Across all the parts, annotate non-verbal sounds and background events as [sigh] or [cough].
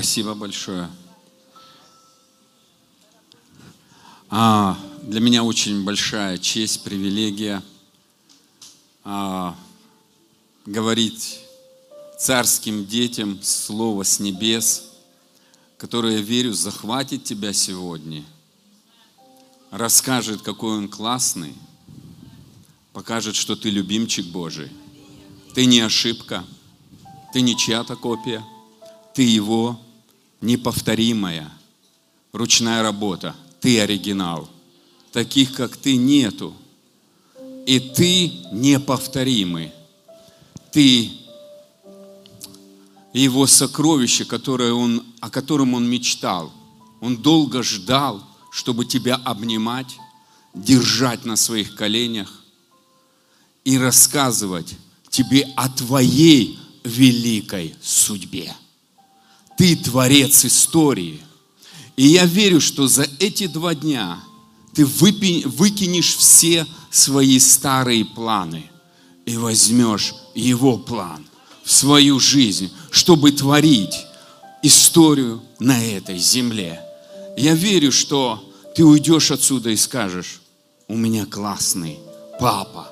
Спасибо большое. А, для меня очень большая честь, привилегия а, говорить царским детям слово с небес, которое, верю, захватит тебя сегодня, расскажет, какой он классный, покажет, что ты любимчик Божий. Ты не ошибка, ты не чья-то копия, ты его неповторимая ручная работа. Ты оригинал. Таких, как ты, нету. И ты неповторимый. Ты его сокровище, которое он, о котором он мечтал. Он долго ждал, чтобы тебя обнимать, держать на своих коленях и рассказывать тебе о твоей великой судьбе. Ты творец истории. И я верю, что за эти два дня ты выкинешь все свои старые планы и возьмешь его план в свою жизнь, чтобы творить историю на этой земле. Я верю, что ты уйдешь отсюда и скажешь, у меня классный папа,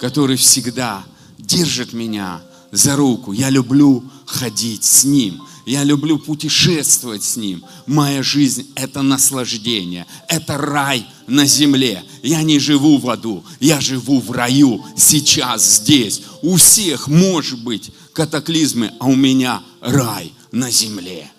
который всегда держит меня за руку. Я люблю ходить с Ним. Я люблю путешествовать с Ним. Моя жизнь – это наслаждение, это рай на земле. Я не живу в аду, я живу в раю, сейчас, здесь. У всех может быть катаклизмы, а у меня рай на земле.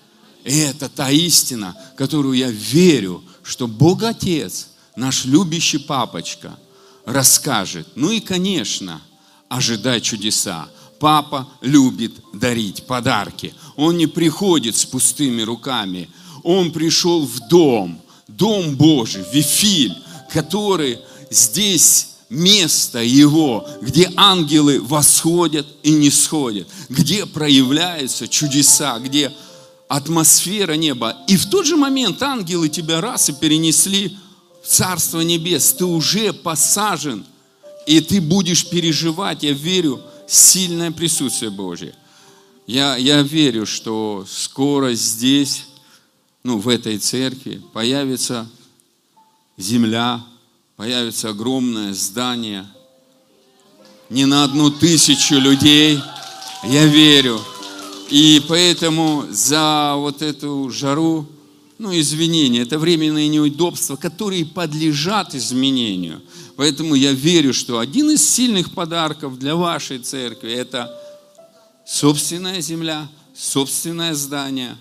И это та истина, которую я верю, что Бог Отец, наш любящий папочка, расскажет. Ну и, конечно, ожидай чудеса. Папа любит дарить подарки. Он не приходит с пустыми руками. Он пришел в дом, дом Божий, Вифиль, который здесь место Его, где ангелы восходят и не сходят, где проявляются чудеса, где атмосфера неба. И в тот же момент ангелы тебя раз и перенесли в Царство Небес. Ты уже посажен, и ты будешь переживать, я верю, сильное присутствие Божье. Я, я верю, что скоро здесь, ну, в этой церкви, появится земля, появится огромное здание, не на одну тысячу людей, я верю. И поэтому за вот эту жару, ну, извинения, это временные неудобства, которые подлежат изменению. Поэтому я верю, что один из сильных подарков для вашей церкви – это собственная земля, собственное здание,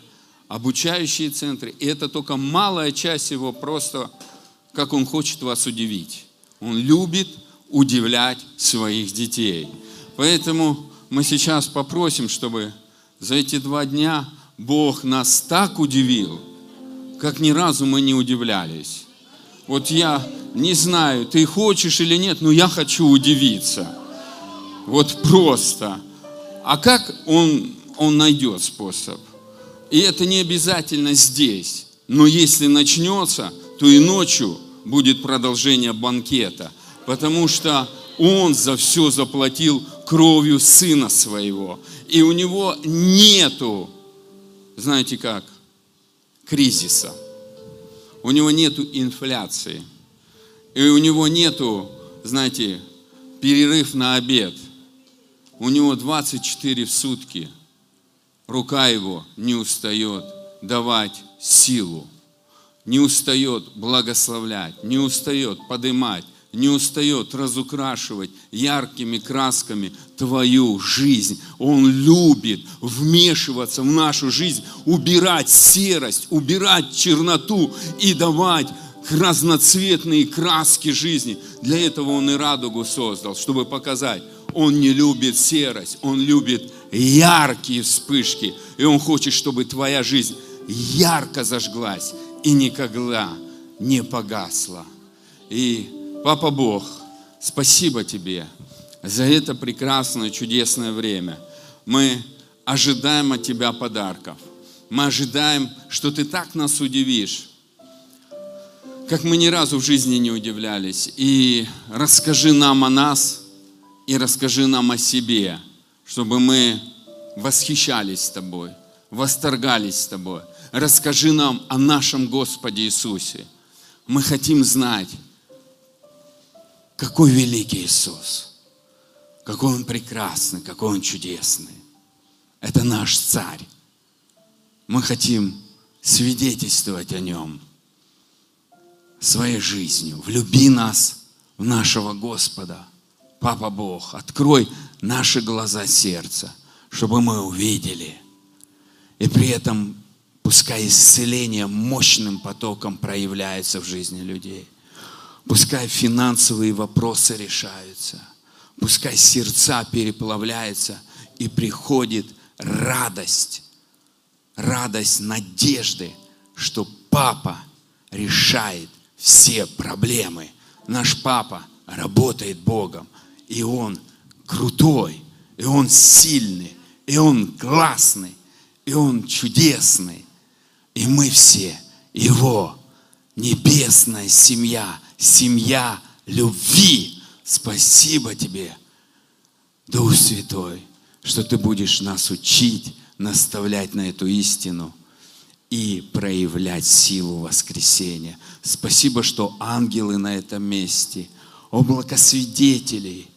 обучающие центры. И это только малая часть его, просто как он хочет вас удивить. Он любит удивлять своих детей. Поэтому мы сейчас попросим, чтобы за эти два дня Бог нас так удивил, как ни разу мы не удивлялись. Вот я не знаю, ты хочешь или нет, но я хочу удивиться. Вот просто. А как он, он найдет способ? И это не обязательно здесь. Но если начнется, то и ночью будет продолжение банкета. Потому что он за все заплатил кровью сына своего. И у него нету, знаете как, кризиса у него нету инфляции. И у него нету, знаете, перерыв на обед. У него 24 в сутки. Рука его не устает давать силу. Не устает благословлять, не устает подымать, не устает разукрашивать яркими красками твою жизнь. Он любит вмешиваться в нашу жизнь, убирать серость, убирать черноту и давать разноцветные краски жизни. Для этого Он и радугу создал, чтобы показать, Он не любит серость, Он любит яркие вспышки. И Он хочет, чтобы твоя жизнь ярко зажглась и никогда не погасла. И Папа Бог, спасибо Тебе за это прекрасное, чудесное время. Мы ожидаем от Тебя подарков. Мы ожидаем, что Ты так нас удивишь, как мы ни разу в жизни не удивлялись. И расскажи нам о нас, и расскажи нам о себе, чтобы мы восхищались Тобой, восторгались тобой. Расскажи нам о нашем Господе Иисусе. Мы хотим знать, какой великий Иисус, какой Он прекрасный, какой Он чудесный. Это наш царь. Мы хотим свидетельствовать о Нем своей жизнью. Влюби нас в нашего Господа. Папа Бог, открой наши глаза сердца, чтобы мы увидели. И при этом пускай исцеление мощным потоком проявляется в жизни людей. Пускай финансовые вопросы решаются. Пускай сердца переплавляются и приходит радость радость надежды, что папа решает все проблемы. Наш папа работает Богом, и он крутой, и он сильный, и он классный, и он чудесный. И мы все его небесная семья, семья любви. Спасибо тебе, Дух Святой, что ты будешь нас учить, наставлять на эту истину и проявлять силу воскресения. Спасибо, что ангелы на этом месте, облако свидетелей,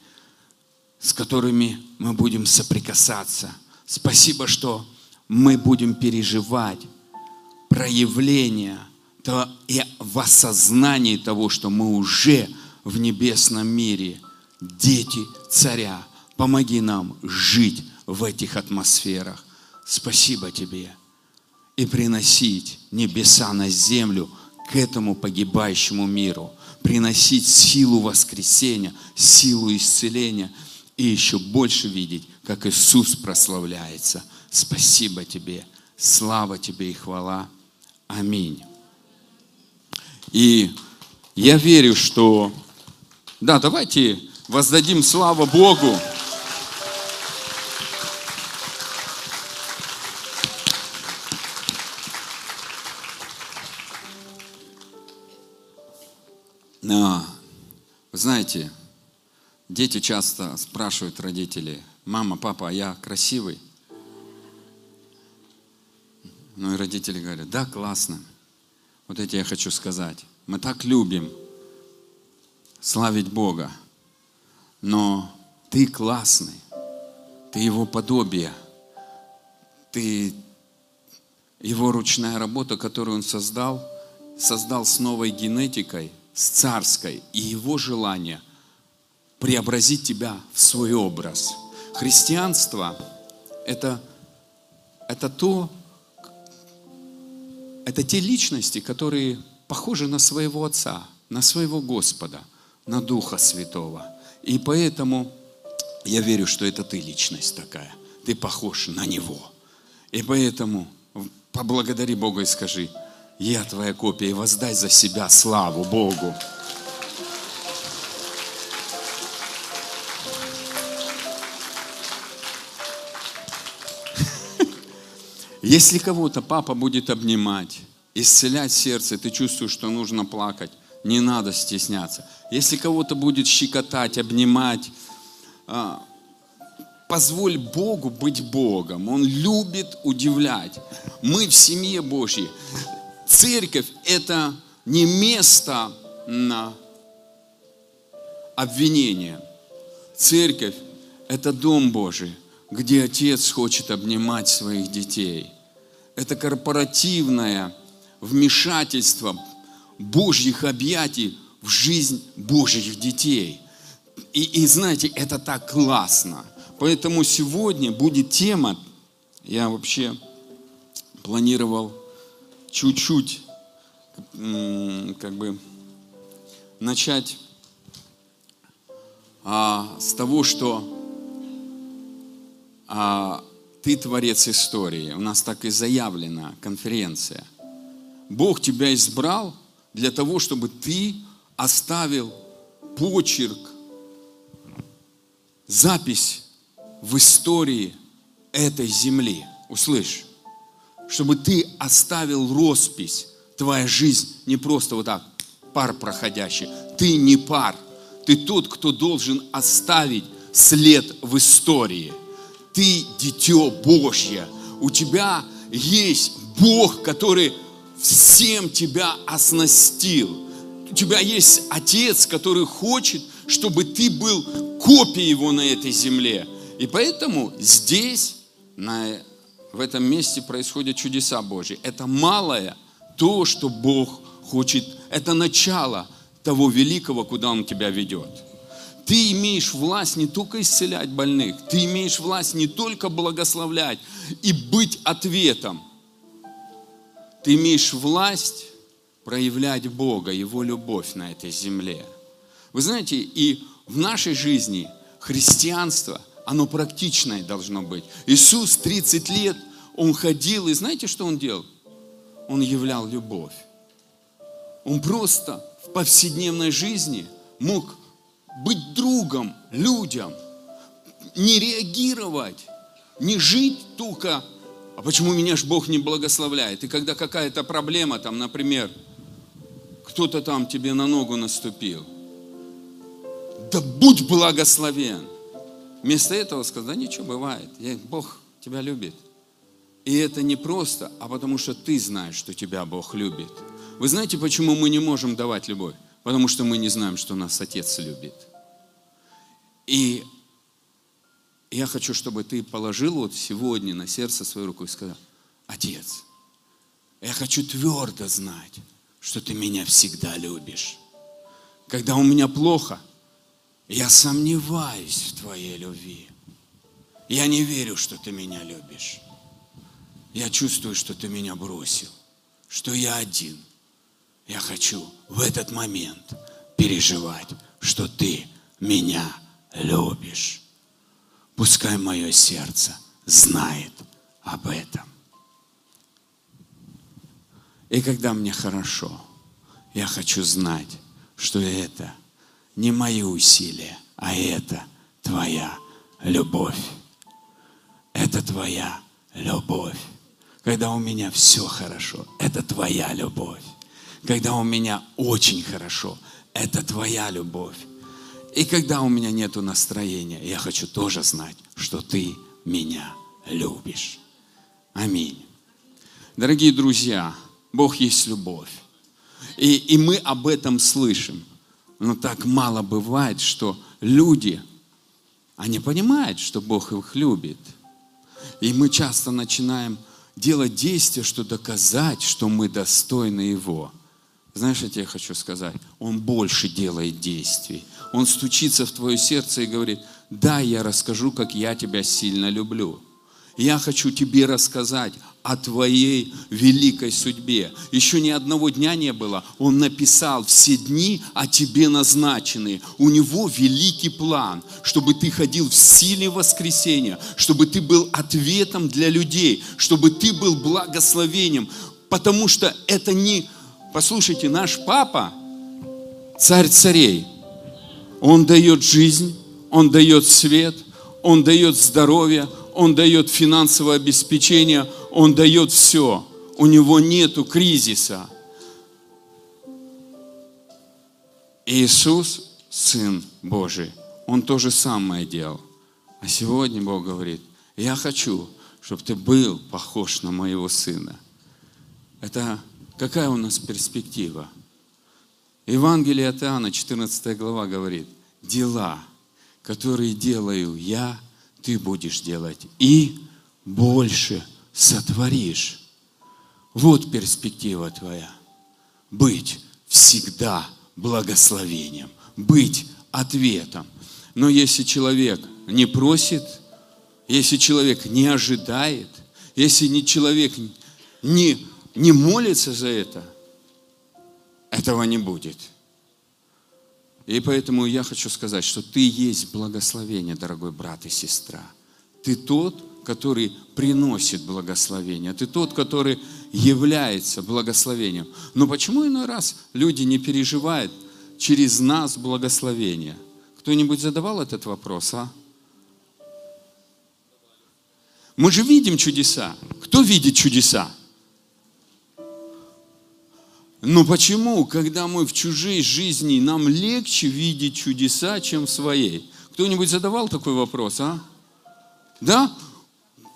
с которыми мы будем соприкасаться. Спасибо, что мы будем переживать проявление и в осознании того, что мы уже в небесном мире, дети царя. Помоги нам жить в этих атмосферах спасибо тебе. И приносить небеса на землю к этому погибающему миру. Приносить силу воскресения, силу исцеления и еще больше видеть, как Иисус прославляется. Спасибо тебе. Слава тебе и хвала. Аминь. И я верю, что... Да, давайте воздадим славу Богу. Вы знаете, дети часто спрашивают родителей, мама, папа, а я красивый? Ну и родители говорят, да, классно. Вот эти я хочу сказать. Мы так любим славить Бога, но ты классный, ты его подобие, ты его ручная работа, которую он создал, создал с новой генетикой – с царской и его желание преобразить тебя в свой образ. Христианство это, это то, это те личности, которые похожи на своего Отца, на своего Господа, на Духа Святого. И поэтому я верю, что это ты личность такая. Ты похож на Него. И поэтому поблагодари Бога и скажи, я твоя копия, и воздай за себя славу Богу. Если кого-то папа будет обнимать, исцелять сердце, ты чувствуешь, что нужно плакать, не надо стесняться. Если кого-то будет щекотать, обнимать, а, позволь Богу быть Богом. Он любит удивлять. Мы в семье Божьей. Церковь – это не место на обвинение. Церковь – это Дом Божий, где Отец хочет обнимать своих детей. Это корпоративное вмешательство Божьих объятий в жизнь Божьих детей. И, и знаете, это так классно. Поэтому сегодня будет тема, я вообще планировал чуть-чуть как бы начать а, с того, что ты творец истории. У нас так и заявлена конференция. Бог тебя избрал для того, чтобы ты оставил почерк, запись в истории этой земли. Услышь чтобы ты оставил роспись. Твоя жизнь не просто вот так, пар проходящий. Ты не пар. Ты тот, кто должен оставить след в истории. Ты дитё Божье. У тебя есть Бог, который всем тебя оснастил. У тебя есть Отец, который хочет, чтобы ты был копией Его на этой земле. И поэтому здесь, на, в этом месте происходят чудеса Божьи. Это малое, то, что Бог хочет, это начало того великого, куда Он тебя ведет. Ты имеешь власть не только исцелять больных, ты имеешь власть не только благословлять и быть ответом. Ты имеешь власть проявлять Бога, Его любовь на этой земле. Вы знаете, и в нашей жизни христианство, оно практичное должно быть. Иисус 30 лет, Он ходил, и знаете, что Он делал? Он являл любовь. Он просто в повседневной жизни мог быть другом людям, не реагировать, не жить только, а почему меня ж Бог не благословляет? И когда какая-то проблема, там, например, кто-то там тебе на ногу наступил, да будь благословен. Вместо этого сказать, да ничего, бывает, Бог тебя любит. И это не просто, а потому что ты знаешь, что тебя Бог любит. Вы знаете, почему мы не можем давать любовь? Потому что мы не знаем, что нас Отец любит. И я хочу, чтобы ты положил вот сегодня на сердце свою руку и сказал, Отец, я хочу твердо знать, что ты меня всегда любишь. Когда у меня плохо, я сомневаюсь в твоей любви. Я не верю, что ты меня любишь. Я чувствую, что ты меня бросил, что я один – я хочу в этот момент переживать, что ты меня любишь. Пускай мое сердце знает об этом. И когда мне хорошо, я хочу знать, что это не мои усилия, а это твоя любовь. Это твоя любовь. Когда у меня все хорошо, это твоя любовь когда у меня очень хорошо, это твоя любовь. И когда у меня нет настроения, я хочу тоже знать, что ты меня любишь. Аминь. Дорогие друзья, Бог есть любовь. И, и мы об этом слышим. Но так мало бывает, что люди, они понимают, что Бог их любит. И мы часто начинаем делать действия, что доказать, что мы достойны Его. Знаешь, я тебе хочу сказать, Он больше делает действий. Он стучится в твое сердце и говорит, да, я расскажу, как я тебя сильно люблю. Я хочу тебе рассказать о твоей великой судьбе. Еще ни одного дня не было. Он написал все дни о тебе назначенные. У него великий план, чтобы ты ходил в силе воскресения, чтобы ты был ответом для людей, чтобы ты был благословением. Потому что это не Послушайте, наш папа, царь царей, он дает жизнь, он дает свет, он дает здоровье, он дает финансовое обеспечение, он дает все. У него нету кризиса. Иисус, Сын Божий, Он то же самое делал. А сегодня Бог говорит, я хочу, чтобы ты был похож на моего Сына. Это Какая у нас перспектива? Евангелие от Иоанна, 14 глава говорит, дела, которые делаю я, ты будешь делать и больше сотворишь. Вот перспектива твоя. Быть всегда благословением, быть ответом. Но если человек не просит, если человек не ожидает, если не человек не не молится за это, этого не будет. И поэтому я хочу сказать, что ты есть благословение, дорогой брат и сестра. Ты тот, который приносит благословение. Ты тот, который является благословением. Но почему иной раз люди не переживают через нас благословение? Кто-нибудь задавал этот вопрос, а? Мы же видим чудеса. Кто видит чудеса? Но почему, когда мы в чужой жизни, нам легче видеть чудеса, чем в своей? Кто-нибудь задавал такой вопрос, а? Да?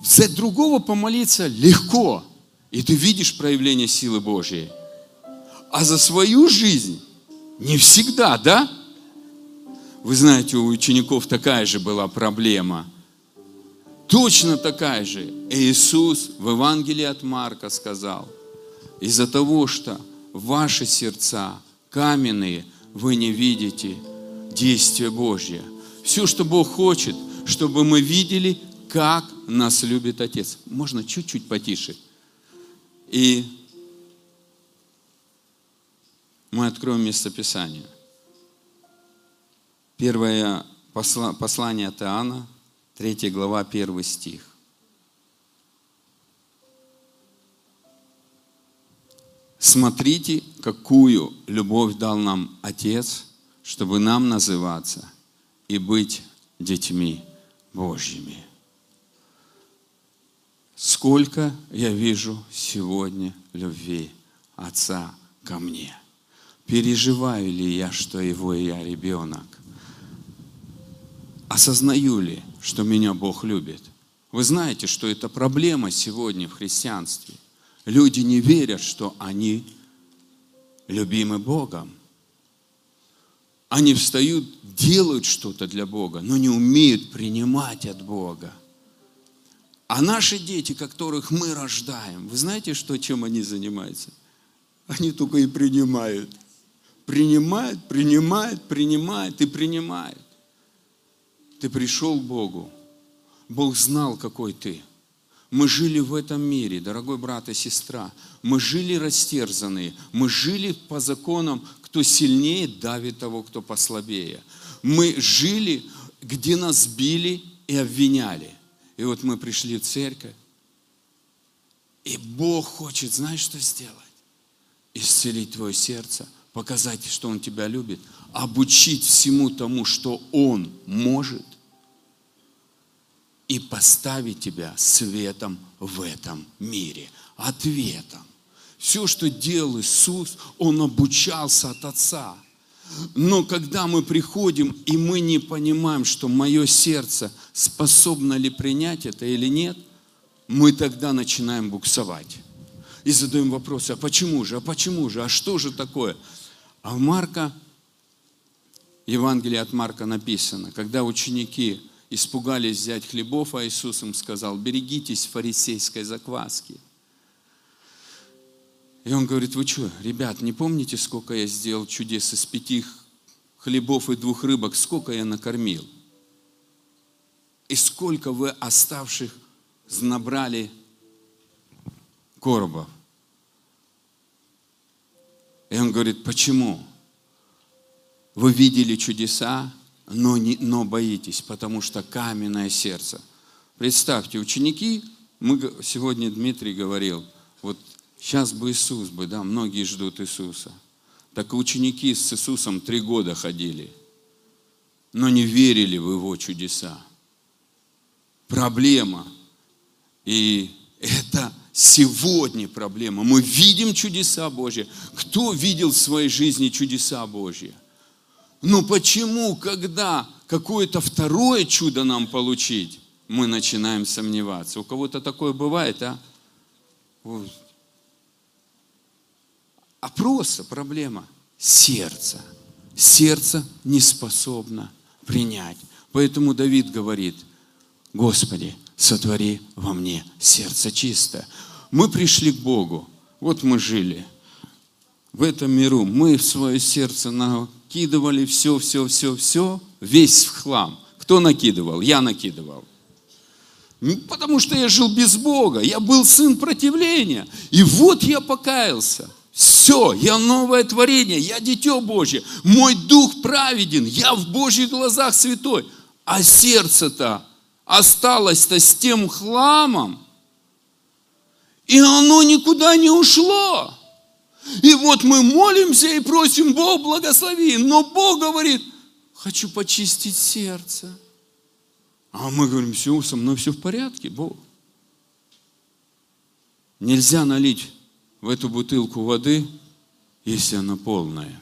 за другого помолиться легко, и ты видишь проявление силы Божьей. А за свою жизнь не всегда, да? Вы знаете, у учеников такая же была проблема. Точно такая же. Иисус в Евангелии от Марка сказал, из-за того, что ваши сердца каменные, вы не видите действия Божье. Все, что Бог хочет, чтобы мы видели, как нас любит Отец. Можно чуть-чуть потише. И мы откроем местописание. Первое послание от Иоанна, 3 глава, 1 стих. Смотрите, какую любовь дал нам Отец, чтобы нам называться и быть детьми Божьими. Сколько я вижу сегодня любви Отца ко мне. Переживаю ли я, что его и я ребенок? Осознаю ли, что меня Бог любит? Вы знаете, что это проблема сегодня в христианстве. Люди не верят, что они любимы Богом. Они встают, делают что-то для Бога, но не умеют принимать от Бога. А наши дети, которых мы рождаем, вы знаете, что, чем они занимаются? Они только и принимают. Принимают, принимают, принимают и принимают. Ты пришел к Богу. Бог знал, какой ты. Мы жили в этом мире, дорогой брат и сестра. Мы жили растерзанные. Мы жили по законам, кто сильнее давит того, кто послабее. Мы жили, где нас били и обвиняли. И вот мы пришли в церковь, и Бог хочет, знаешь, что сделать? Исцелить твое сердце, показать, что Он тебя любит, обучить всему тому, что Он может, и поставить тебя светом в этом мире, ответом. Все, что делал Иисус, Он обучался от Отца – но когда мы приходим, и мы не понимаем, что мое сердце способно ли принять это или нет, мы тогда начинаем буксовать. И задаем вопросы, а почему же, а почему же, а что же такое? А в Марка, Евангелие от Марка написано, когда ученики испугались взять хлебов, а Иисус им сказал, берегитесь фарисейской закваски – и он говорит, вы что, ребят, не помните, сколько я сделал чудес из пяти хлебов и двух рыбок, сколько я накормил? И сколько вы оставших набрали коробов? И он говорит, почему? Вы видели чудеса, но, не, но боитесь, потому что каменное сердце. Представьте, ученики, мы сегодня Дмитрий говорил, вот Сейчас бы Иисус бы, да, многие ждут Иисуса. Так ученики с Иисусом три года ходили, но не верили в Его чудеса. Проблема. И это сегодня проблема. Мы видим чудеса Божьи. Кто видел в своей жизни чудеса Божьи? Но почему, когда какое-то второе чудо нам получить, мы начинаем сомневаться? У кого-то такое бывает, а? а просто проблема сердца. Сердце не способно принять. Поэтому Давид говорит, Господи, сотвори во мне сердце чистое. Мы пришли к Богу, вот мы жили в этом миру, мы в свое сердце накидывали все, все, все, все, весь в хлам. Кто накидывал? Я накидывал. Потому что я жил без Бога, я был сын противления. И вот я покаялся. Все, я новое творение, я дитё Божье, мой дух праведен, я в Божьих глазах святой. А сердце-то осталось-то с тем хламом, и оно никуда не ушло. И вот мы молимся и просим, Бог благослови. Но Бог говорит, хочу почистить сердце. А мы говорим, все, со мной все в порядке, Бог. Нельзя налить в эту бутылку воды, если она полная.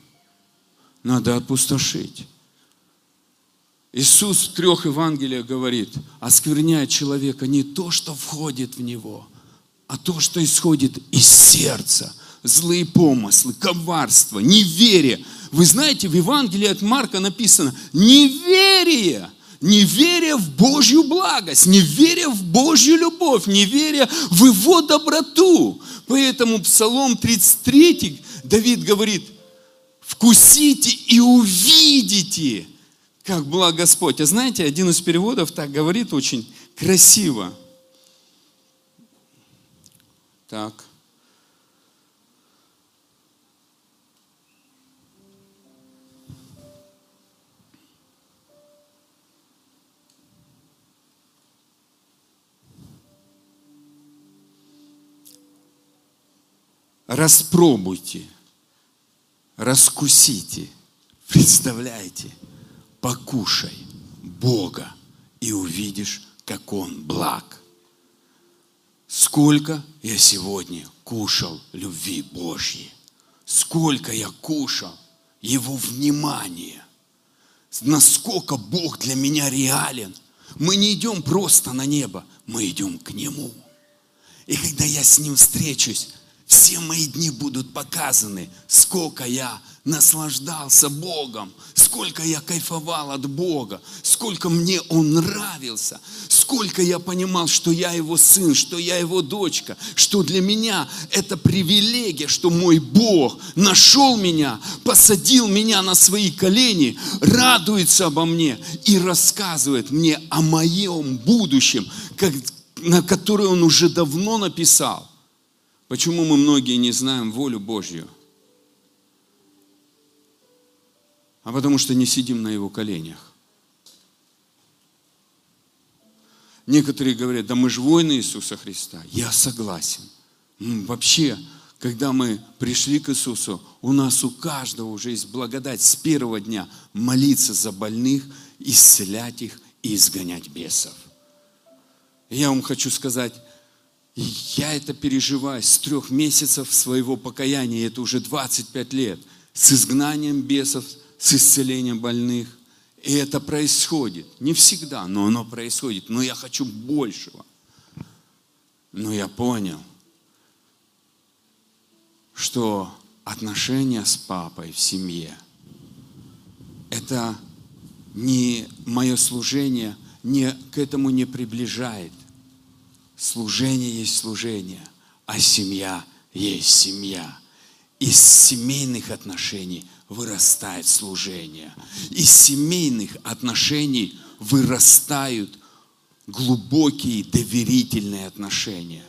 Надо опустошить. Иисус в трех Евангелиях говорит, оскверняет человека не то, что входит в него, а то, что исходит из сердца. Злые помыслы, коварство, неверие. Вы знаете, в Евангелии от Марка написано неверие неверие в Божью благость, неверие в Божью любовь, неверие в Его доброту. Поэтому Псалом 33 Давид говорит, вкусите и увидите, как благ Господь. А знаете, один из переводов так говорит очень красиво. Так. Распробуйте, раскусите, представляете, покушай Бога и увидишь, как Он благ. Сколько я сегодня кушал любви Божьей, сколько я кушал Его внимания, насколько Бог для меня реален. Мы не идем просто на небо, мы идем к Нему. И когда я с Ним встречусь, все мои дни будут показаны, сколько я наслаждался Богом, сколько я кайфовал от Бога, сколько мне Он нравился, сколько я понимал, что я Его сын, что я Его дочка, что для меня это привилегия, что мой Бог нашел меня, посадил меня на свои колени, радуется обо мне и рассказывает мне о моем будущем, как, на которое Он уже давно написал. Почему мы многие не знаем волю Божью? А потому что не сидим на Его коленях. Некоторые говорят, да мы же воины Иисуса Христа. Я согласен. Вообще, когда мы пришли к Иисусу, у нас у каждого уже есть благодать с первого дня молиться за больных, исцелять их и изгонять бесов. я вам хочу сказать, я это переживаю с трех месяцев своего покаяния, это уже 25 лет, с изгнанием бесов, с исцелением больных. И это происходит. Не всегда, но оно происходит. Но я хочу большего. Но я понял, что отношения с папой в семье – это не мое служение, не, к этому не приближает. Служение есть служение, а семья есть семья. Из семейных отношений вырастает служение. Из семейных отношений вырастают глубокие доверительные отношения.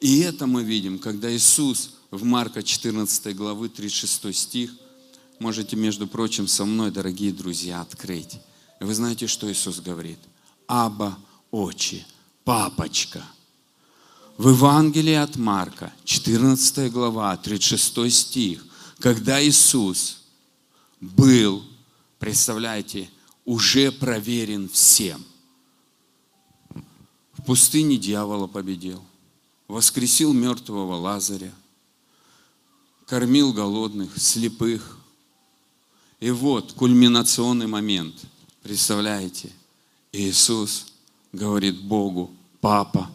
И это мы видим, когда Иисус в Марка 14 главы 36 стих, можете, между прочим, со мной, дорогие друзья, открыть. Вы знаете, что Иисус говорит? Аба, очи, папочка – в Евангелии от Марка, 14 глава, 36 стих, когда Иисус был, представляете, уже проверен всем. В пустыне дьявола победил, воскресил мертвого Лазаря, кормил голодных, слепых. И вот кульминационный момент, представляете, Иисус говорит Богу, Папа,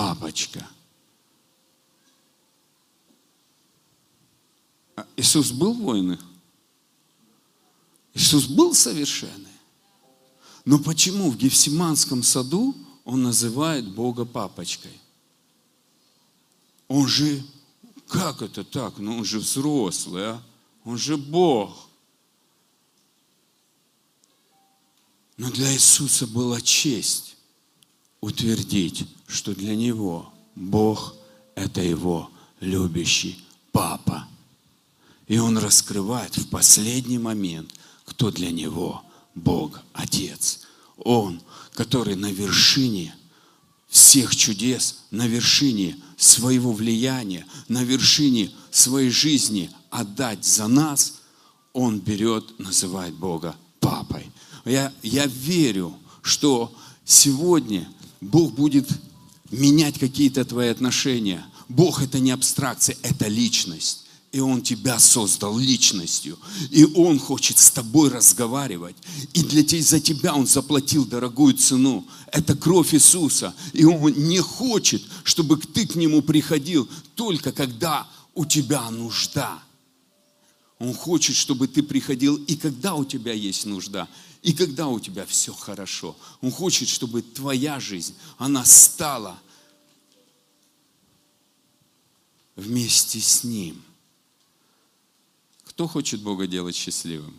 папочка. А Иисус был воином? Иисус был совершенный. Но почему в Гефсиманском саду он называет Бога папочкой? Он же, как это так? Ну он же взрослый, а? Он же Бог. Но для Иисуса была честь утвердить, что для него Бог – это его любящий папа. И он раскрывает в последний момент, кто для него Бог – Отец. Он, который на вершине всех чудес, на вершине своего влияния, на вершине своей жизни отдать за нас, он берет, называет Бога папой. Я, я верю, что сегодня – Бог будет менять какие-то твои отношения. Бог это не абстракция, это личность. И Он тебя создал личностью. И Он хочет с тобой разговаривать. И для тебя, за тебя Он заплатил дорогую цену. Это кровь Иисуса. И Он не хочет, чтобы ты к Нему приходил только когда у тебя нужда. Он хочет, чтобы ты приходил и когда у тебя есть нужда, и когда у тебя все хорошо. Он хочет, чтобы твоя жизнь, она стала вместе с Ним. Кто хочет Бога делать счастливым?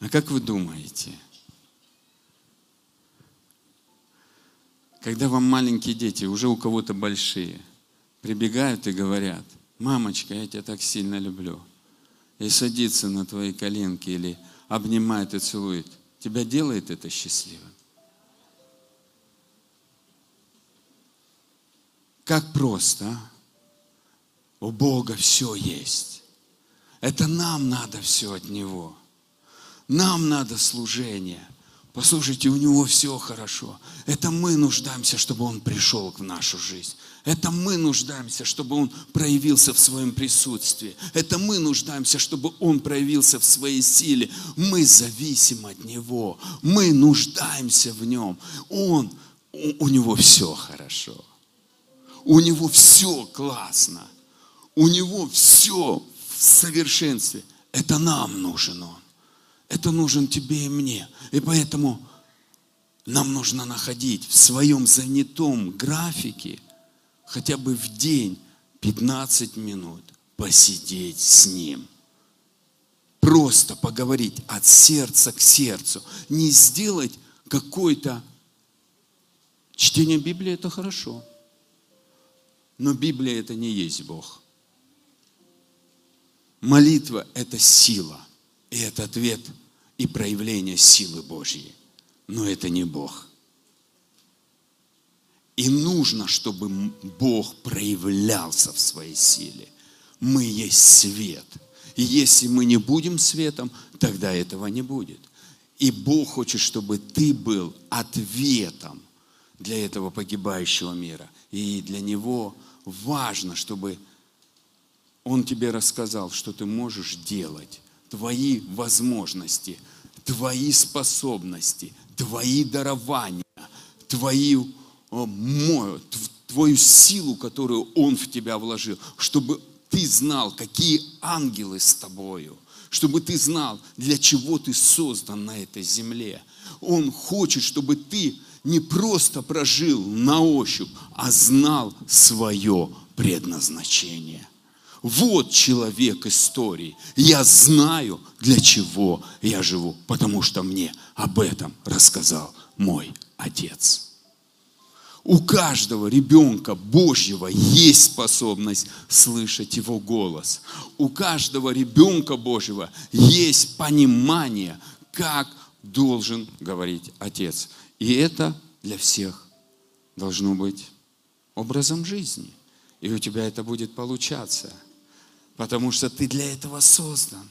А как вы думаете, когда вам маленькие дети, уже у кого-то большие, прибегают и говорят, мамочка, я тебя так сильно люблю, и садится на твои коленки или обнимает и целует, тебя делает это счастливым? Как просто, а? У Бога все есть. Это нам надо все от Него. Нам надо служение. Послушайте, у Него все хорошо. Это мы нуждаемся, чтобы Он пришел в нашу жизнь. Это мы нуждаемся, чтобы Он проявился в своем присутствии. Это мы нуждаемся, чтобы Он проявился в своей силе. Мы зависим от Него. Мы нуждаемся в Нем. Он, у, у Него все хорошо. У него все классно. У него все в совершенстве. Это нам нужен он. Это нужен тебе и мне. И поэтому нам нужно находить в своем занятом графике хотя бы в день 15 минут посидеть с ним. Просто поговорить от сердца к сердцу. Не сделать какой-то... Чтение Библии – это хорошо. Но Библия это не есть Бог. Молитва – это сила. И это ответ и проявление силы Божьей. Но это не Бог. И нужно, чтобы Бог проявлялся в своей силе. Мы есть свет. И если мы не будем светом, тогда этого не будет. И Бог хочет, чтобы ты был ответом для этого погибающего мира. И для Него важно, чтобы Он тебе рассказал, что ты можешь делать, твои возможности, твои способности, твои дарования, твою, твою силу, которую Он в тебя вложил, чтобы ты знал, какие ангелы с тобою, чтобы ты знал, для чего ты создан на этой земле. Он хочет, чтобы ты не просто прожил на ощупь, а знал свое предназначение. Вот человек истории. Я знаю, для чего я живу, потому что мне об этом рассказал мой отец. У каждого ребенка Божьего есть способность слышать Его голос. У каждого ребенка Божьего есть понимание, как должен говорить Отец. И это для всех должно быть образом жизни. И у тебя это будет получаться. Потому что ты для этого создан.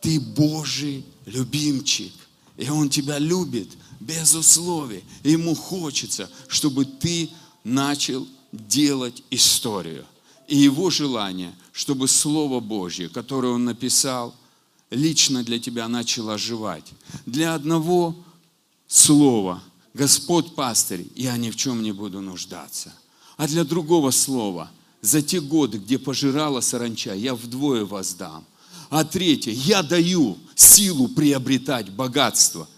Ты Божий любимчик. И Он тебя любит без условий. Ему хочется, чтобы ты начал делать историю. И Его желание, чтобы Слово Божье, которое Он написал, лично для тебя начало оживать. Для одного слова «Господь пастырь, я ни в чем не буду нуждаться». А для другого слова «За те годы, где пожирала саранча, я вдвое воздам». А третье «Я даю силу приобретать богатство».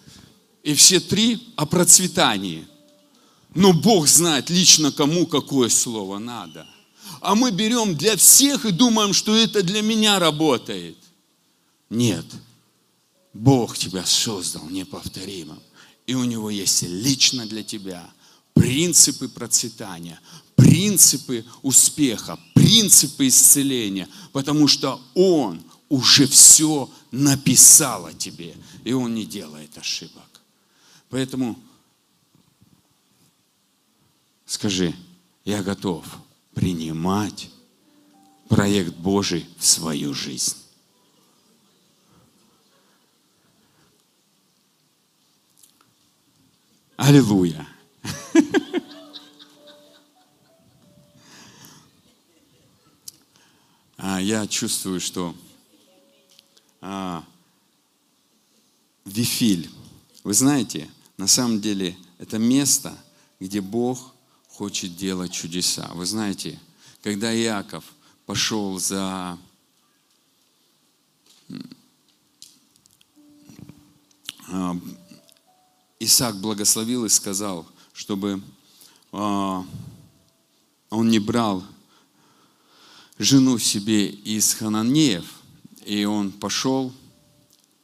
И все три о процветании. Но Бог знает лично кому какое слово надо. А мы берем для всех и думаем, что это для меня работает. Нет. Бог тебя создал неповторимым и у него есть лично для тебя принципы процветания, принципы успеха, принципы исцеления, потому что Он уже все написал о тебе, и Он не делает ошибок. Поэтому скажи, я готов принимать проект Божий в свою жизнь. Аллилуйя. [laughs] я чувствую, что а, Вифиль, вы знаете, на самом деле это место, где Бог хочет делать чудеса. Вы знаете, когда Иаков пошел за а, Исаак благословил и сказал, чтобы а, он не брал жену себе из Хананеев, и он пошел,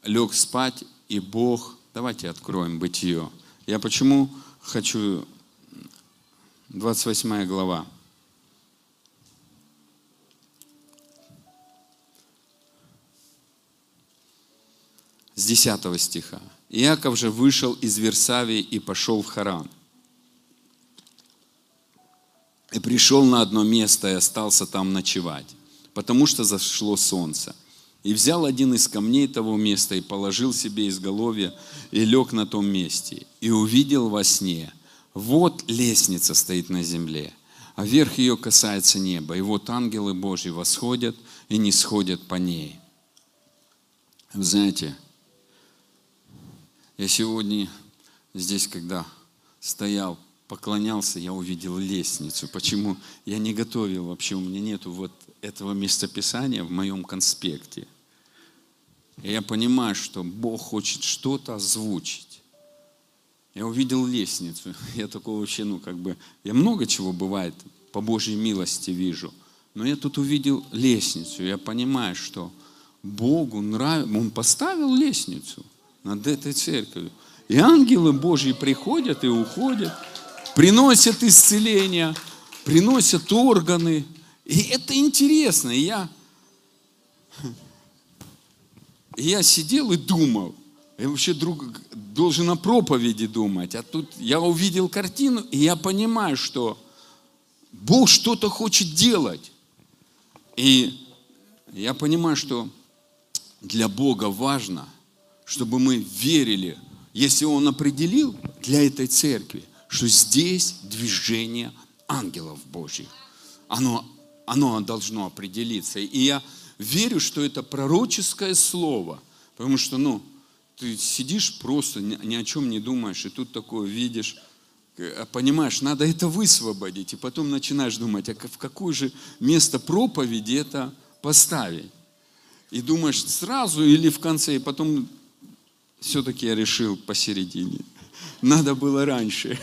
лег спать, и Бог, давайте откроем бытие. Я почему хочу, 28 глава, с 10 стиха. Иаков же вышел из Версавии и пошел в Харан. И пришел на одно место и остался там ночевать, потому что зашло солнце. И взял один из камней того места и положил себе изголовье и лег на том месте. И увидел во сне, вот лестница стоит на земле, а верх ее касается неба. И вот ангелы Божьи восходят и не сходят по ней. Знаете, я сегодня здесь, когда стоял, поклонялся, я увидел лестницу. Почему? Я не готовил вообще, у меня нету вот этого местописания в моем конспекте. И я понимаю, что Бог хочет что-то озвучить. Я увидел лестницу. [laughs] Я такого вообще, ну, как бы, я много чего бывает по Божьей милости вижу. Но я тут увидел лестницу. Я понимаю, что Богу нравится. Он поставил лестницу над этой церковью. И ангелы Божьи приходят и уходят, приносят исцеление, приносят органы. И это интересно. И я, я сидел и думал, я вообще друг, должен о проповеди думать. А тут я увидел картину, и я понимаю, что Бог что-то хочет делать. И я понимаю, что для Бога важно – чтобы мы верили, если Он определил для этой церкви, что здесь движение ангелов Божьих. Оно, оно должно определиться. И я верю, что это пророческое слово, потому что, ну, ты сидишь просто, ни о чем не думаешь, и тут такое видишь, э, понимаешь, надо это высвободить, и потом начинаешь думать, а в какое же место проповеди это поставить. И думаешь сразу или в конце, и потом все-таки я решил посередине. Надо было раньше.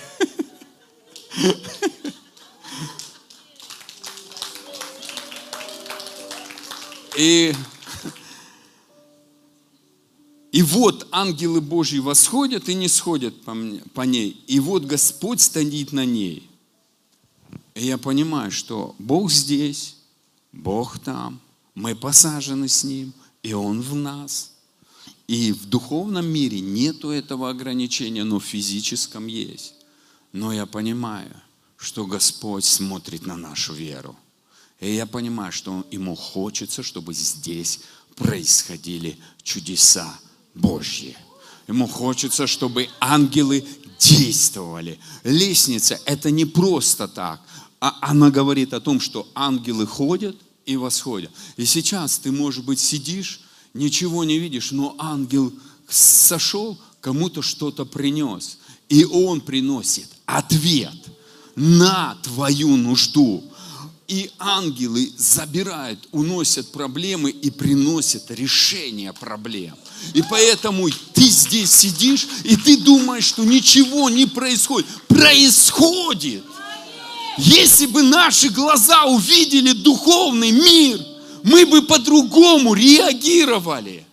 И, и вот ангелы Божьи восходят и не сходят по, мне, по ней. И вот Господь стоит на ней. И я понимаю, что Бог здесь, Бог там, мы посажены с Ним, и Он в нас – и в духовном мире нету этого ограничения, но в физическом есть. Но я понимаю, что Господь смотрит на нашу веру. И я понимаю, что Ему хочется, чтобы здесь происходили чудеса Божьи. Ему хочется, чтобы ангелы действовали. Лестница – это не просто так. А она говорит о том, что ангелы ходят и восходят. И сейчас ты, может быть, сидишь ничего не видишь, но ангел сошел, кому-то что-то принес. И он приносит ответ на твою нужду. И ангелы забирают, уносят проблемы и приносят решение проблем. И поэтому ты здесь сидишь, и ты думаешь, что ничего не происходит. Происходит! Если бы наши глаза увидели духовный мир – мы бы по-другому реагировали.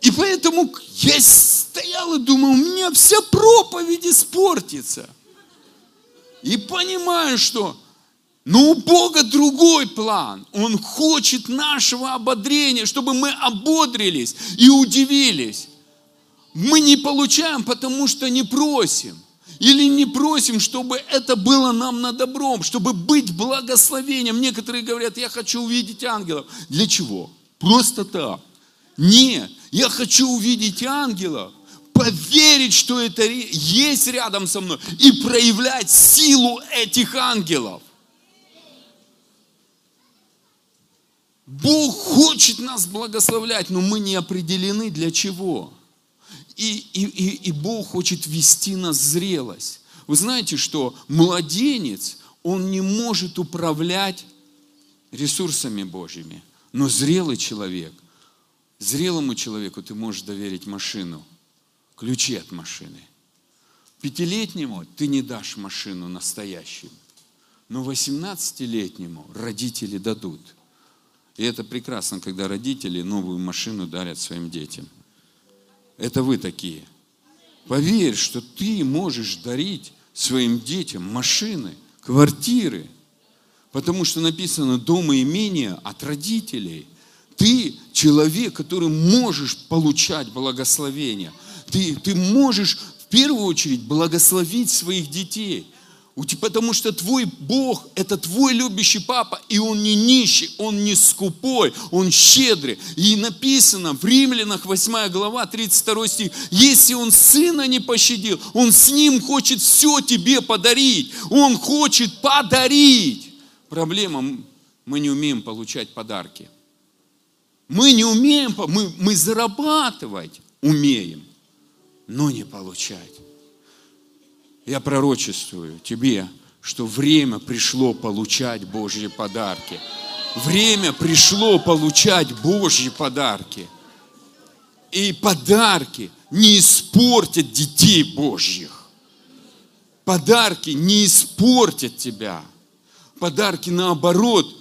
И поэтому я стоял и думал, у меня вся проповедь испортится. И понимаю, что но у Бога другой план. Он хочет нашего ободрения, чтобы мы ободрились и удивились. Мы не получаем, потому что не просим. Или не просим, чтобы это было нам на добром, чтобы быть благословением. Некоторые говорят, я хочу увидеть ангелов. Для чего? Просто так. Нет, я хочу увидеть ангелов, поверить, что это есть рядом со мной и проявлять силу этих ангелов. Бог хочет нас благословлять, но мы не определены для чего. И, и, и, и Бог хочет вести нас в зрелость. Вы знаете, что младенец, он не может управлять ресурсами Божьими. Но зрелый человек, зрелому человеку ты можешь доверить машину, ключи от машины. Пятилетнему ты не дашь машину настоящую, но 18-летнему родители дадут. И это прекрасно, когда родители новую машину дарят своим детям. Это вы такие. Поверь, что ты можешь дарить своим детям машины, квартиры, потому что написано дом и имение от родителей. Ты человек, который можешь получать благословение. Ты, ты можешь в первую очередь благословить своих детей. Потому что твой Бог – это твой любящий папа, и он не нищий, он не скупой, он щедрый. И написано в Римлянах 8 глава, 32 стих, если он сына не пощадил, он с ним хочет все тебе подарить. Он хочет подарить. Проблема, мы не умеем получать подарки. Мы не умеем, мы, мы зарабатывать умеем, но не получать. Я пророчествую тебе, что время пришло получать Божьи подарки. Время пришло получать Божьи подарки. И подарки не испортят детей Божьих. Подарки не испортят тебя. Подарки наоборот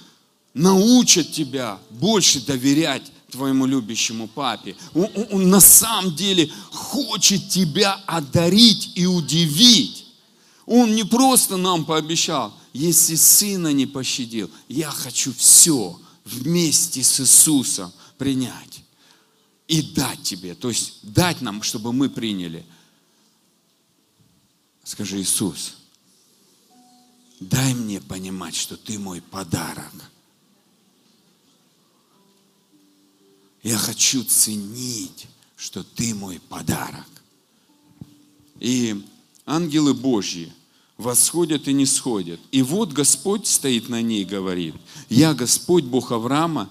научат тебя больше доверять твоему любящему папе. Он, он, он на самом деле хочет тебя одарить и удивить. Он не просто нам пообещал, если сына не пощадил, я хочу все вместе с Иисусом принять и дать тебе. То есть дать нам, чтобы мы приняли. Скажи, Иисус, дай мне понимать, что ты мой подарок – Я хочу ценить, что ты мой подарок. И ангелы Божьи восходят и не сходят. И вот Господь стоит на ней и говорит, я Господь Бог Авраама,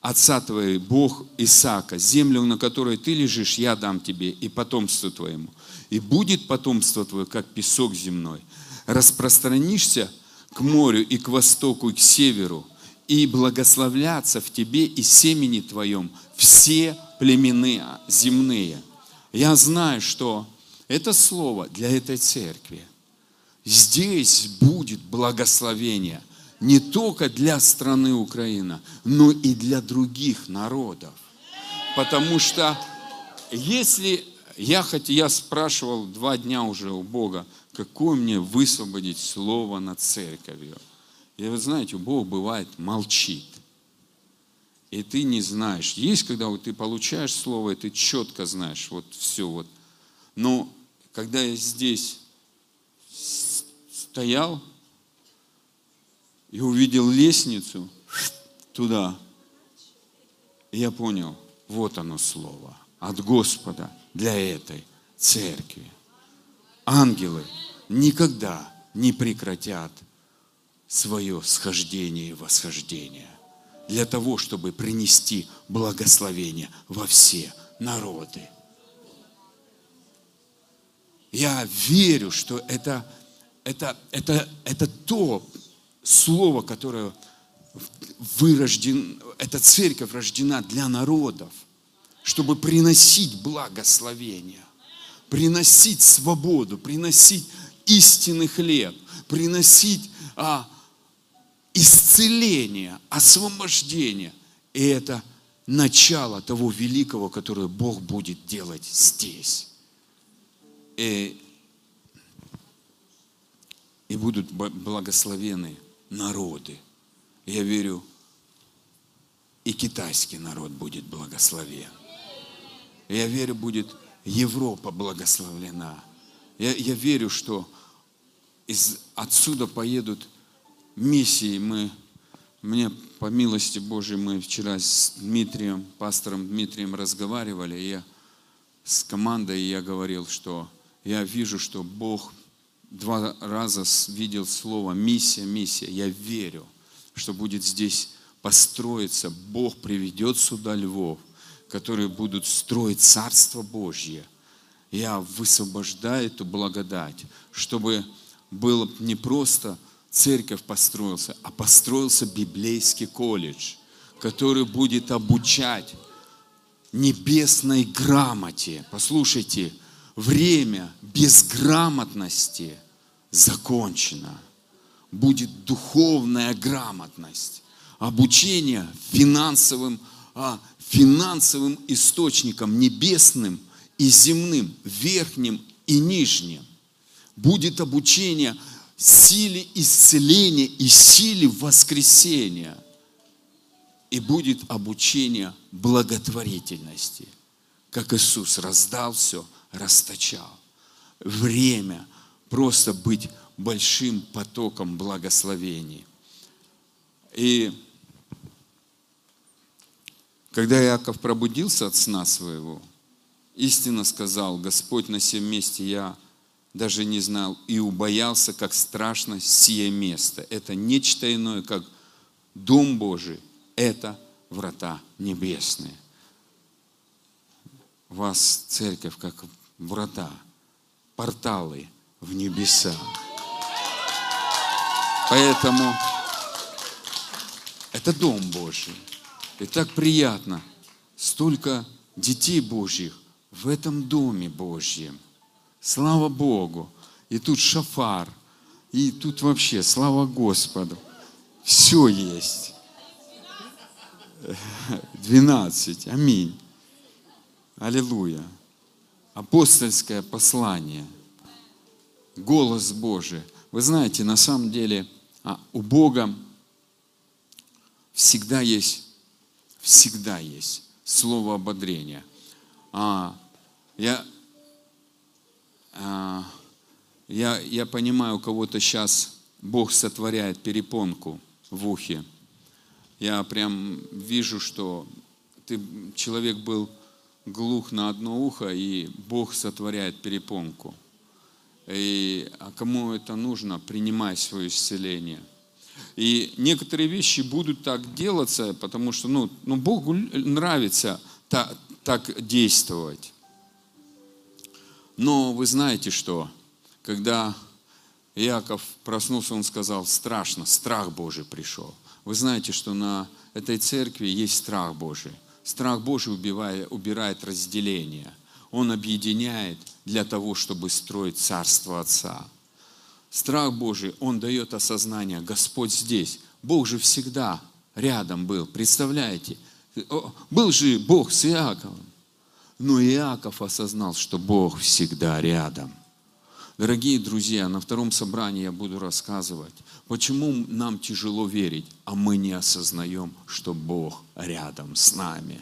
отца твоего, Бог Исаака, землю, на которой ты лежишь, я дам тебе и потомству твоему. И будет потомство твое, как песок земной. Распространишься к морю и к востоку, и к северу, и благословляться в тебе и семени твоем все племены земные. Я знаю, что это слово для этой церкви. Здесь будет благословение не только для страны Украина, но и для других народов. Потому что если я, хоть я спрашивал два дня уже у Бога, какое мне высвободить слово над церковью. И вы знаете, Бог бывает молчит и ты не знаешь. Есть, когда вот ты получаешь слово, и ты четко знаешь, вот все вот. Но когда я здесь стоял и увидел лестницу туда, я понял, вот оно слово от Господа для этой церкви. Ангелы никогда не прекратят свое схождение и восхождение для того, чтобы принести благословение во все народы. Я верю, что это, это, это, это то слово, которое вырожден, эта церковь рождена для народов, чтобы приносить благословение, приносить свободу, приносить истинный хлеб, приносить а, исцеление, освобождение. И это начало того великого, которое Бог будет делать здесь. И, и будут благословены народы. Я верю, и китайский народ будет благословен. Я верю, будет Европа благословлена. Я, я верю, что из, отсюда поедут миссии мы, мне по милости Божьей, мы вчера с Дмитрием, пастором Дмитрием разговаривали, и я с командой я говорил, что я вижу, что Бог два раза видел слово миссия, миссия. Я верю, что будет здесь построится, Бог приведет сюда львов, которые будут строить Царство Божье. Я высвобождаю эту благодать, чтобы было не просто церковь построился, а построился библейский колледж, который будет обучать небесной грамоте. Послушайте, время безграмотности закончено. Будет духовная грамотность, обучение финансовым, а, финансовым источником небесным и земным, верхним и нижним. Будет обучение силе исцеления и силе воскресения. И будет обучение благотворительности, как Иисус раздал все, расточал. Время просто быть большим потоком благословений. И когда Иаков пробудился от сна своего, истинно сказал, Господь на всем месте я даже не знал и убоялся, как страшно сие место. Это нечто иное, как Дом Божий, это врата небесные. Вас церковь как врата, порталы в небеса. Поэтому это Дом Божий. И так приятно. Столько детей Божьих в этом Доме Божьем. Слава Богу. И тут шафар. И тут вообще, слава Господу. Все есть. 12. Аминь. Аллилуйя. Апостольское послание. Голос Божий. Вы знаете, на самом деле а, у Бога всегда есть, всегда есть слово ободрения. А, я я, я понимаю, у кого-то сейчас Бог сотворяет перепонку в ухе. Я прям вижу, что ты, человек был глух на одно ухо, и Бог сотворяет перепонку. И, а кому это нужно, принимай свое исцеление. И некоторые вещи будут так делаться, потому что ну, ну, Богу нравится так, так действовать. Но вы знаете что? Когда Иаков проснулся, он сказал, страшно, страх Божий пришел. Вы знаете, что на этой церкви есть страх Божий. Страх Божий убивает, убирает разделение. Он объединяет для того, чтобы строить Царство Отца. Страх Божий, он дает осознание, Господь здесь. Бог же всегда рядом был, представляете? Был же Бог с Иаковом. Но Иаков осознал, что Бог всегда рядом. Дорогие друзья, на втором собрании я буду рассказывать, почему нам тяжело верить, а мы не осознаем, что Бог рядом с нами.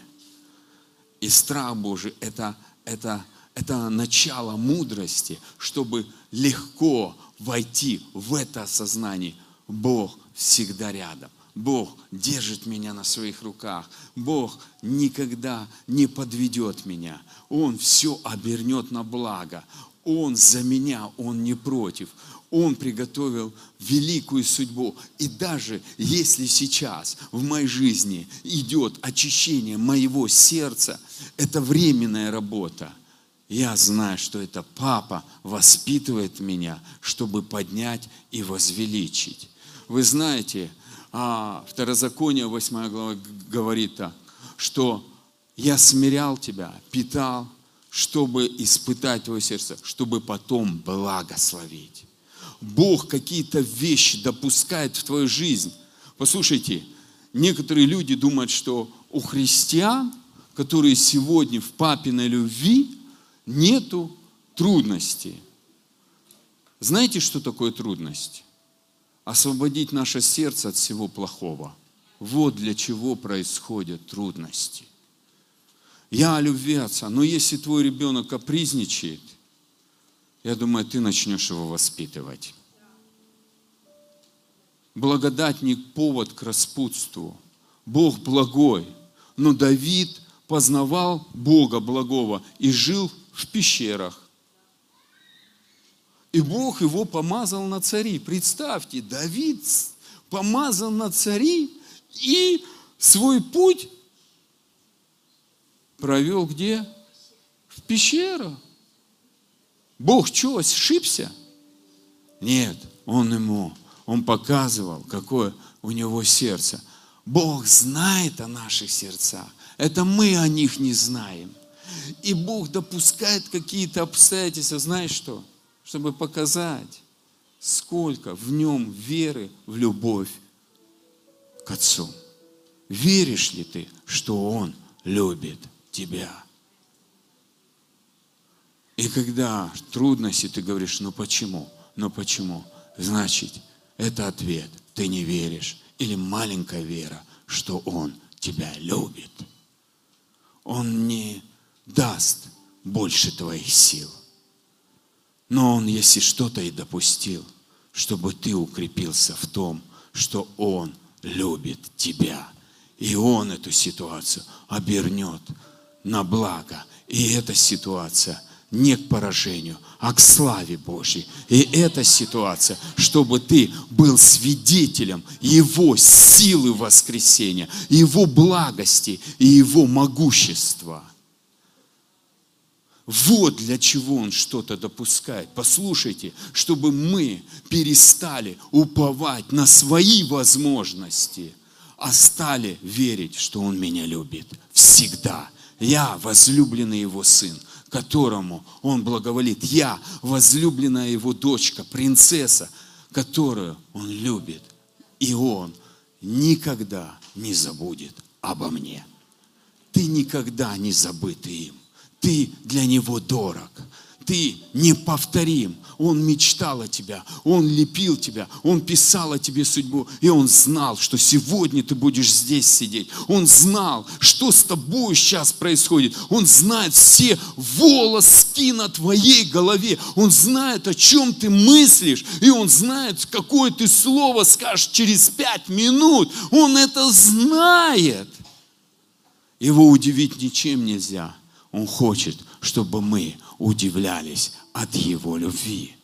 И страх Божий это, это, это начало мудрости, чтобы легко войти в это осознание. Бог всегда рядом. Бог держит меня на своих руках. Бог никогда не подведет меня. Он все обернет на благо. Он за меня, Он не против. Он приготовил великую судьбу. И даже если сейчас в моей жизни идет очищение моего сердца, это временная работа. Я знаю, что это папа воспитывает меня, чтобы поднять и возвеличить. Вы знаете, а Второзаконие, 8 глава, говорит так, что я смирял тебя, питал, чтобы испытать твое сердце, чтобы потом благословить. Бог какие-то вещи допускает в твою жизнь. Послушайте, некоторые люди думают, что у христиан, которые сегодня в папиной любви, нету трудностей. Знаете, что такое трудность? Освободить наше сердце от всего плохого. Вот для чего происходят трудности. Я о любви отца, но если твой ребенок капризничает, я думаю, ты начнешь его воспитывать. Благодать не повод к распутству. Бог благой. Но Давид познавал Бога благого и жил в пещерах. И Бог его помазал на цари. Представьте, Давид помазан на цари, И свой путь провел где? В пещеру. Бог что, ошибся? Нет, он ему, он показывал, какое у него сердце. Бог знает о наших сердцах. Это мы о них не знаем. И Бог допускает какие-то обстоятельства, знаешь что? Чтобы показать, сколько в нем веры в любовь к Отцу. Веришь ли ты, что Он любит тебя? И когда трудности, ты говоришь, ну почему? Ну почему? Значит, это ответ. Ты не веришь. Или маленькая вера, что Он тебя любит. Он не даст больше твоих сил. Но Он, если что-то и допустил, чтобы ты укрепился в том, что Он любит тебя. И Он эту ситуацию обернет на благо. И эта ситуация не к поражению, а к славе Божьей. И эта ситуация, чтобы ты был свидетелем Его силы воскресения, Его благости и Его могущества. Вот для чего Он что-то допускает. Послушайте, чтобы мы перестали уповать на свои возможности, а стали верить, что Он меня любит всегда. Я возлюбленный Его Сын, которому Он благоволит. Я возлюбленная Его дочка, принцесса, которую Он любит. И Он никогда не забудет обо мне. Ты никогда не забытый им. Ты для Него дорог. Ты неповторим. Он мечтал о тебя, Он лепил тебя, Он писал о тебе судьбу, и Он знал, что сегодня ты будешь здесь сидеть. Он знал, что с тобой сейчас происходит. Он знает все волоски на твоей голове. Он знает, о чем ты мыслишь, и Он знает, какое ты слово скажешь через пять минут. Он это знает. Его удивить ничем нельзя. Он хочет, чтобы мы удивлялись от Его любви.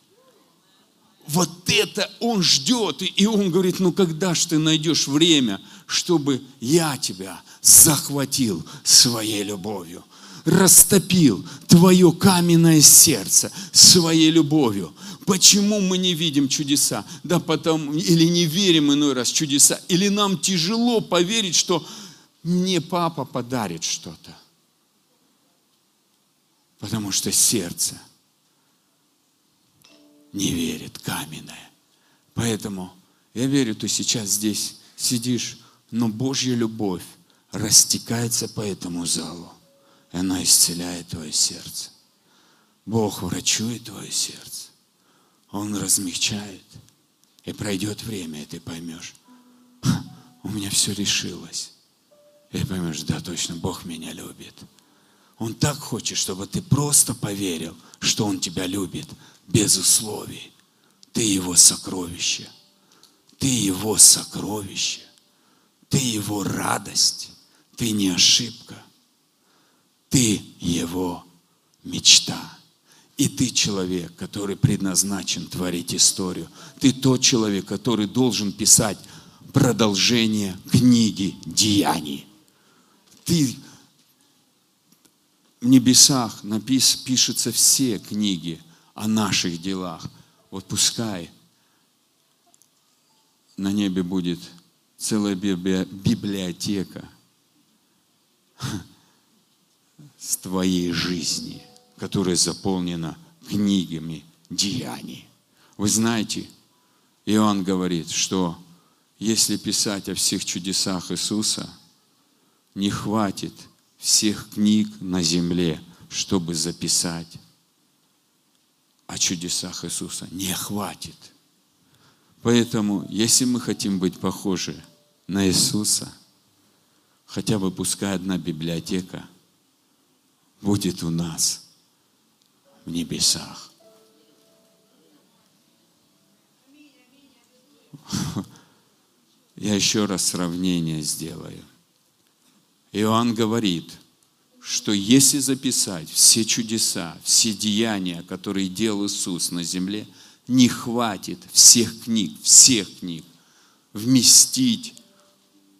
Вот это Он ждет, и Он говорит, ну когда ж ты найдешь время, чтобы я тебя захватил своей любовью, растопил твое каменное сердце своей любовью. Почему мы не видим чудеса? Да потому, или не верим иной раз чудеса, или нам тяжело поверить, что мне папа подарит что-то. Потому что сердце не верит, каменное. Поэтому я верю, ты сейчас здесь сидишь, но Божья любовь растекается по этому залу. И она исцеляет твое сердце. Бог врачует твое сердце. Он размягчает. И пройдет время, и ты поймешь, у меня все решилось. И поймешь, да, точно, Бог меня любит. Он так хочет, чтобы ты просто поверил, что Он тебя любит без условий. Ты Его сокровище. Ты Его сокровище. Ты Его радость. Ты не ошибка. Ты Его мечта. И ты человек, который предназначен творить историю. Ты тот человек, который должен писать продолжение книги деяний. Ты небесах напис, пишутся все книги о наших делах. Вот пускай на небе будет целая библиотека с твоей жизни, которая заполнена книгами деяний. Вы знаете, Иоанн говорит, что если писать о всех чудесах Иисуса, не хватит – всех книг на земле, чтобы записать о чудесах Иисуса. Не хватит. Поэтому, если мы хотим быть похожи на Иисуса, хотя бы пускай одна библиотека будет у нас в небесах. [laughs] Я еще раз сравнение сделаю. Иоанн говорит, что если записать все чудеса, все деяния, которые делал Иисус на земле, не хватит всех книг, всех книг вместить,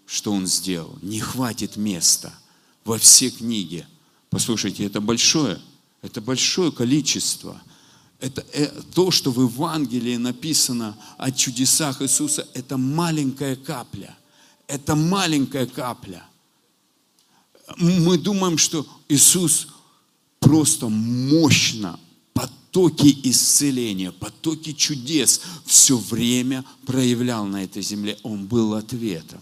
что Он сделал. Не хватит места во все книги. Послушайте, это большое, это большое количество. Это, это то, что в Евангелии написано о чудесах Иисуса, это маленькая капля. Это маленькая капля. Мы думаем, что Иисус просто мощно потоки исцеления, потоки чудес все время проявлял на этой земле. Он был ответом.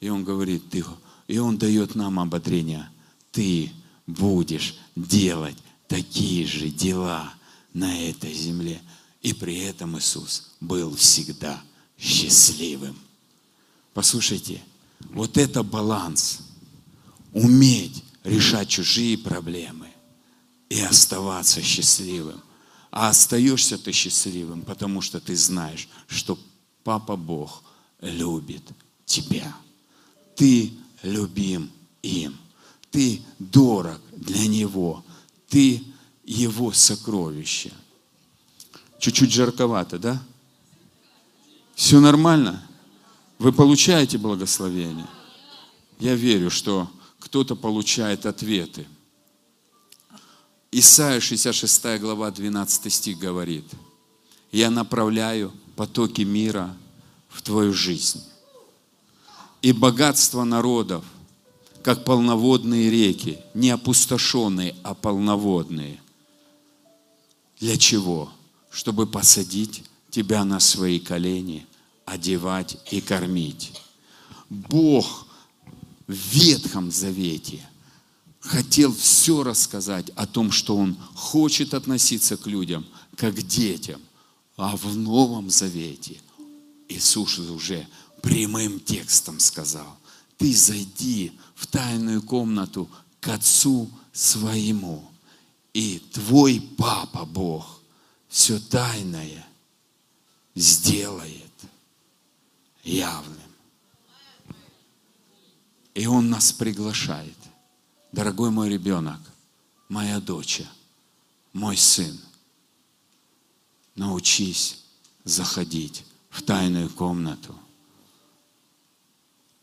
И он говорит, ты, и он дает нам ободрение. Ты будешь делать такие же дела на этой земле. И при этом Иисус был всегда счастливым. Послушайте, вот это баланс. Уметь решать чужие проблемы и оставаться счастливым. А остаешься ты счастливым, потому что ты знаешь, что Папа Бог любит тебя. Ты любим им. Ты дорог для Него. Ты Его сокровище. Чуть-чуть жарковато, да? Все нормально? Вы получаете благословение? Я верю, что кто-то получает ответы. Исайя 66 глава 12 стих говорит, «Я направляю потоки мира в твою жизнь, и богатство народов, как полноводные реки, не опустошенные, а полноводные. Для чего? Чтобы посадить тебя на свои колени, одевать и кормить. Бог Ветхом Завете – хотел все рассказать о том, что Он хочет относиться к людям, как к детям. А в Новом Завете Иисус уже прямым текстом сказал, ты зайди в тайную комнату к Отцу своему, и твой Папа Бог все тайное сделает явным. И Он нас приглашает дорогой мой ребенок, моя дочь, мой сын, научись заходить в тайную комнату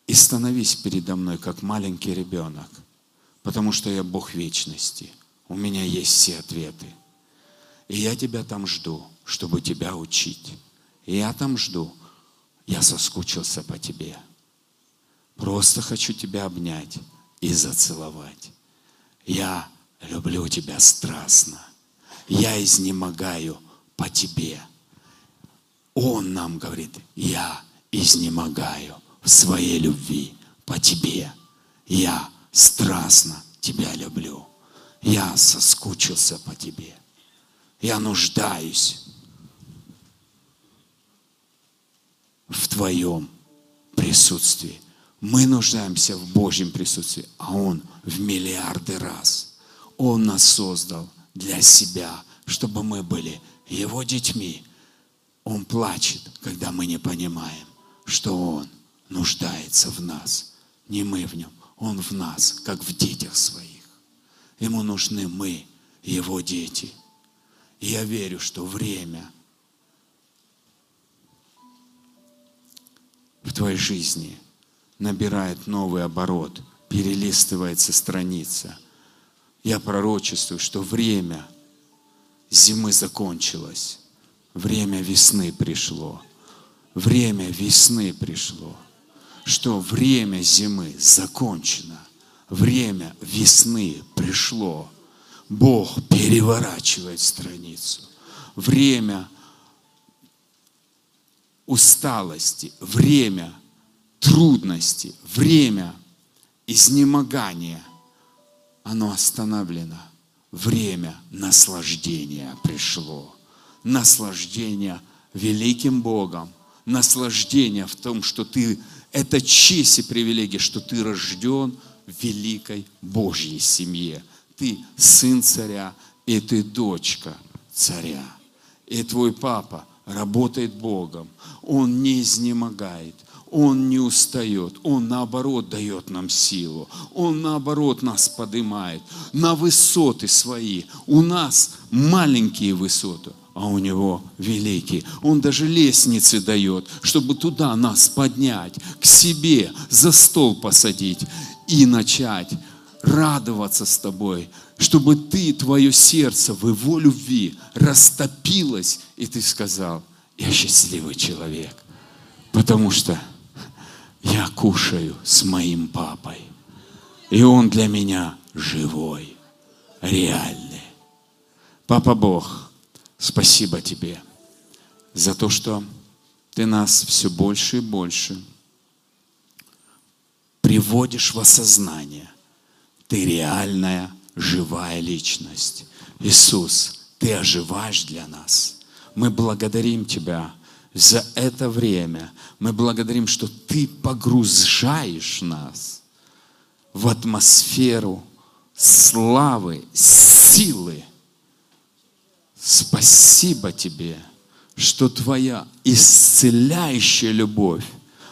и становись передо мной, как маленький ребенок, потому что я Бог вечности, у меня есть все ответы. И я тебя там жду, чтобы тебя учить. И я там жду, я соскучился по тебе. Просто хочу тебя обнять и зацеловать. Я люблю тебя страстно. Я изнемогаю по тебе. Он нам говорит, я изнемогаю в своей любви по тебе. Я страстно тебя люблю. Я соскучился по тебе. Я нуждаюсь в твоем присутствии. Мы нуждаемся в Божьем присутствии, а Он в миллиарды раз. Он нас создал для себя, чтобы мы были Его детьми. Он плачет, когда мы не понимаем, что Он нуждается в нас. Не мы в Нем, Он в нас, как в детях своих. Ему нужны мы, Его дети. И я верю, что время в твоей жизни – набирает новый оборот, перелистывается страница. Я пророчествую, что время зимы закончилось, время весны пришло, время весны пришло, что время зимы закончено, время весны пришло. Бог переворачивает страницу. Время усталости, время – трудности, время изнемогания, оно остановлено. Время наслаждения пришло. Наслаждение великим Богом. Наслаждение в том, что ты, это честь и привилегия, что ты рожден в великой Божьей семье. Ты сын царя, и ты дочка царя. И твой папа работает Богом. Он не изнемогает. Он не устает, Он наоборот дает нам силу, Он наоборот нас поднимает на высоты свои. У нас маленькие высоты, а у него великий. Он даже лестницы дает, чтобы туда нас поднять, к себе, за стол посадить и начать радоваться с тобой, чтобы ты, твое сердце в его любви растопилось, и ты сказал, я счастливый человек, потому что я кушаю с моим папой, и он для меня живой, реальный. Папа Бог, спасибо тебе за то, что ты нас все больше и больше приводишь в осознание. Ты реальная, живая личность. Иисус, Ты оживаешь для нас. Мы благодарим Тебя за это время. Мы благодарим, что Ты погружаешь нас в атмосферу славы, силы. Спасибо Тебе, что Твоя исцеляющая любовь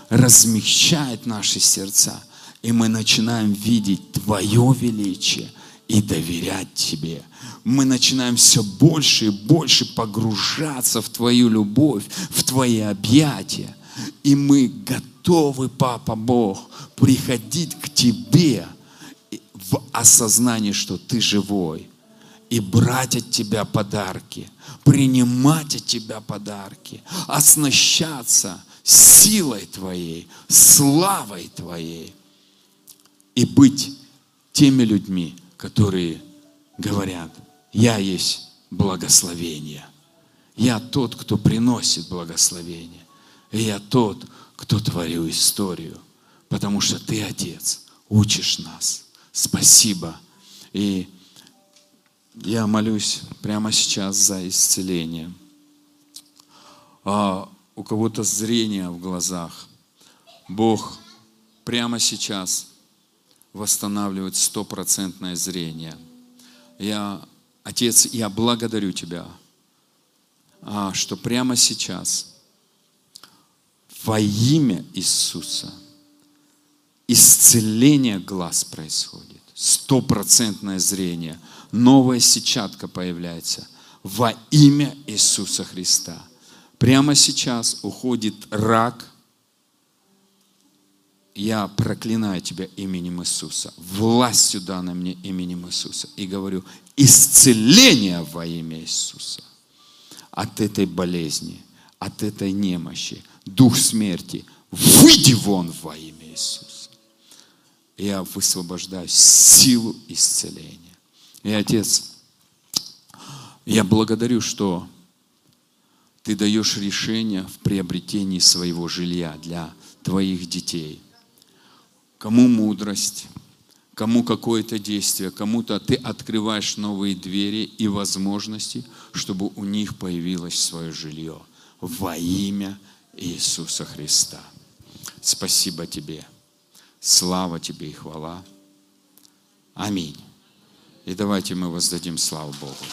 размягчает наши сердца, и мы начинаем видеть Твое величие и доверять Тебе. Мы начинаем все больше и больше погружаться в Твою любовь, в Твои объятия. И мы готовы, Папа Бог, приходить к Тебе в осознании, что Ты живой, и брать от Тебя подарки, принимать от Тебя подарки, оснащаться силой Твоей, славой Твоей и быть теми людьми, которые говорят, я есть благословение. Я тот, кто приносит благословение. И я тот, кто творю историю. Потому что ты, Отец, учишь нас. Спасибо. И я молюсь прямо сейчас за исцеление. А у кого-то зрение в глазах. Бог прямо сейчас восстанавливает стопроцентное зрение. Я, Отец, я благодарю Тебя, а, что прямо сейчас во имя Иисуса исцеление глаз происходит. Стопроцентное зрение. Новая сетчатка появляется во имя Иисуса Христа – Прямо сейчас уходит рак. Я проклинаю тебя именем Иисуса, властью данной мне именем Иисуса. И говорю, исцеление во имя Иисуса от этой болезни, от этой немощи, дух смерти, выйди вон во имя Иисуса. Я высвобождаю силу исцеления. И, Отец, я благодарю, что ты даешь решение в приобретении своего жилья для твоих детей. Кому мудрость, кому какое-то действие, кому-то ты открываешь новые двери и возможности, чтобы у них появилось свое жилье во имя Иисуса Христа. Спасибо тебе. Слава тебе и хвала. Аминь. И давайте мы воздадим славу Богу.